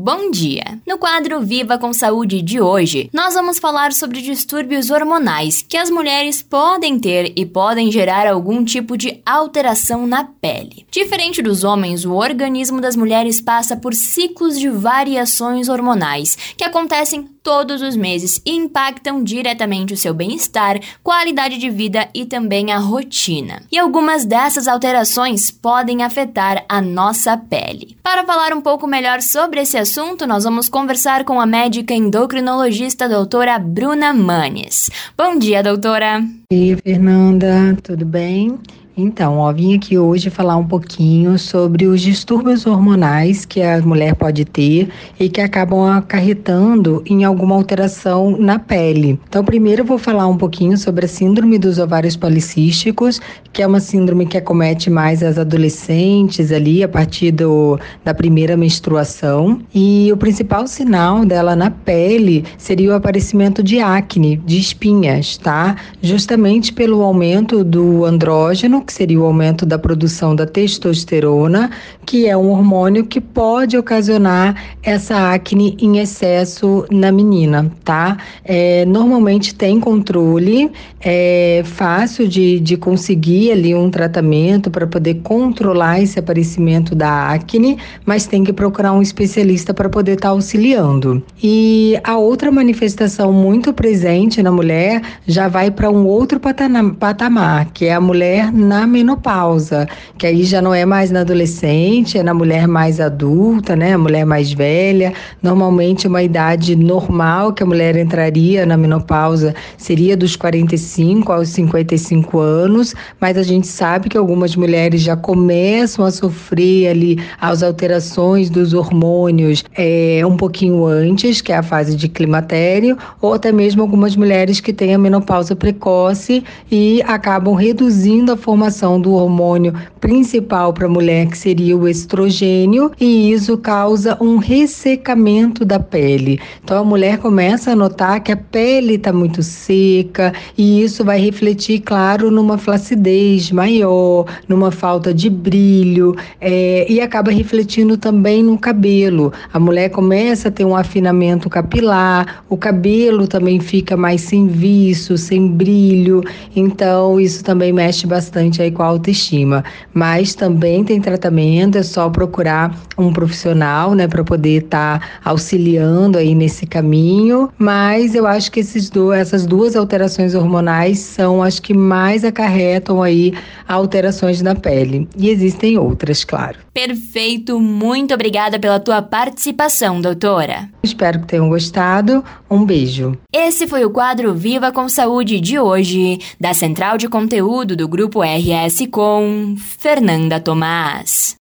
bom dia! No quadro Viva com Saúde de hoje, nós vamos falar sobre distúrbios hormonais que as mulheres podem ter e podem gerar algum tipo de alteração na pele. Diferente dos homens, o organismo das mulheres passa por ciclos de variações hormonais que acontecem todos os meses e impactam diretamente o seu bem-estar, qualidade de vida e também a rotina. E algumas dessas alterações podem afetar a nossa pele. Para falar um pouco melhor sobre esse assunto, nós vamos conversar com a médica endocrinologista doutora Bruna Manes. Bom dia, doutora! Oi, Fernanda, tudo bem? Então, ó, vim aqui hoje falar um pouquinho sobre os distúrbios hormonais que a mulher pode ter e que acabam acarretando em alguma alteração na pele. Então, primeiro eu vou falar um pouquinho sobre a síndrome dos ovários policísticos, que é uma síndrome que acomete mais as adolescentes ali a partir do, da primeira menstruação. E o principal sinal dela na pele seria o aparecimento de acne, de espinhas, tá? Justamente pelo aumento do andrógeno que seria o aumento da produção da testosterona, que é um hormônio que pode ocasionar essa acne em excesso na menina, tá? É, normalmente tem controle, é fácil de, de conseguir ali um tratamento para poder controlar esse aparecimento da acne, mas tem que procurar um especialista para poder estar tá auxiliando. E a outra manifestação muito presente na mulher já vai para um outro patamar, que é a mulher na menopausa, que aí já não é mais na adolescente, é na mulher mais adulta, né? A mulher mais velha. Normalmente uma idade normal que a mulher entraria na menopausa seria dos 45 aos 55 anos, mas a gente sabe que algumas mulheres já começam a sofrer ali as alterações dos hormônios é, um pouquinho antes, que é a fase de climatério, ou até mesmo algumas mulheres que têm a menopausa precoce e acabam reduzindo a formação do hormônio principal para a mulher, que seria o estrogênio, e isso causa um ressecamento da pele. Então a mulher começa a notar que a pele está muito seca e isso vai refletir, claro, numa flacidez maior, numa falta de brilho é, e acaba refletindo também no cabelo. A mulher começa a ter um afinamento capilar, o cabelo também fica mais sem viço, sem brilho, então isso também mexe bastante aí com a autoestima. Mas também tem tratamento, é só procurar um profissional, né, para poder estar tá auxiliando aí nesse caminho. Mas eu acho que esses do, essas duas alterações hormonais são as que mais acarretam aí alterações na pele. E existem outras, claro. Perfeito, muito obrigada pela tua participação, doutora. Espero que tenham gostado. Um beijo. Esse foi o quadro Viva com Saúde de hoje, da Central de Conteúdo do Grupo RS com Fernanda Tomás.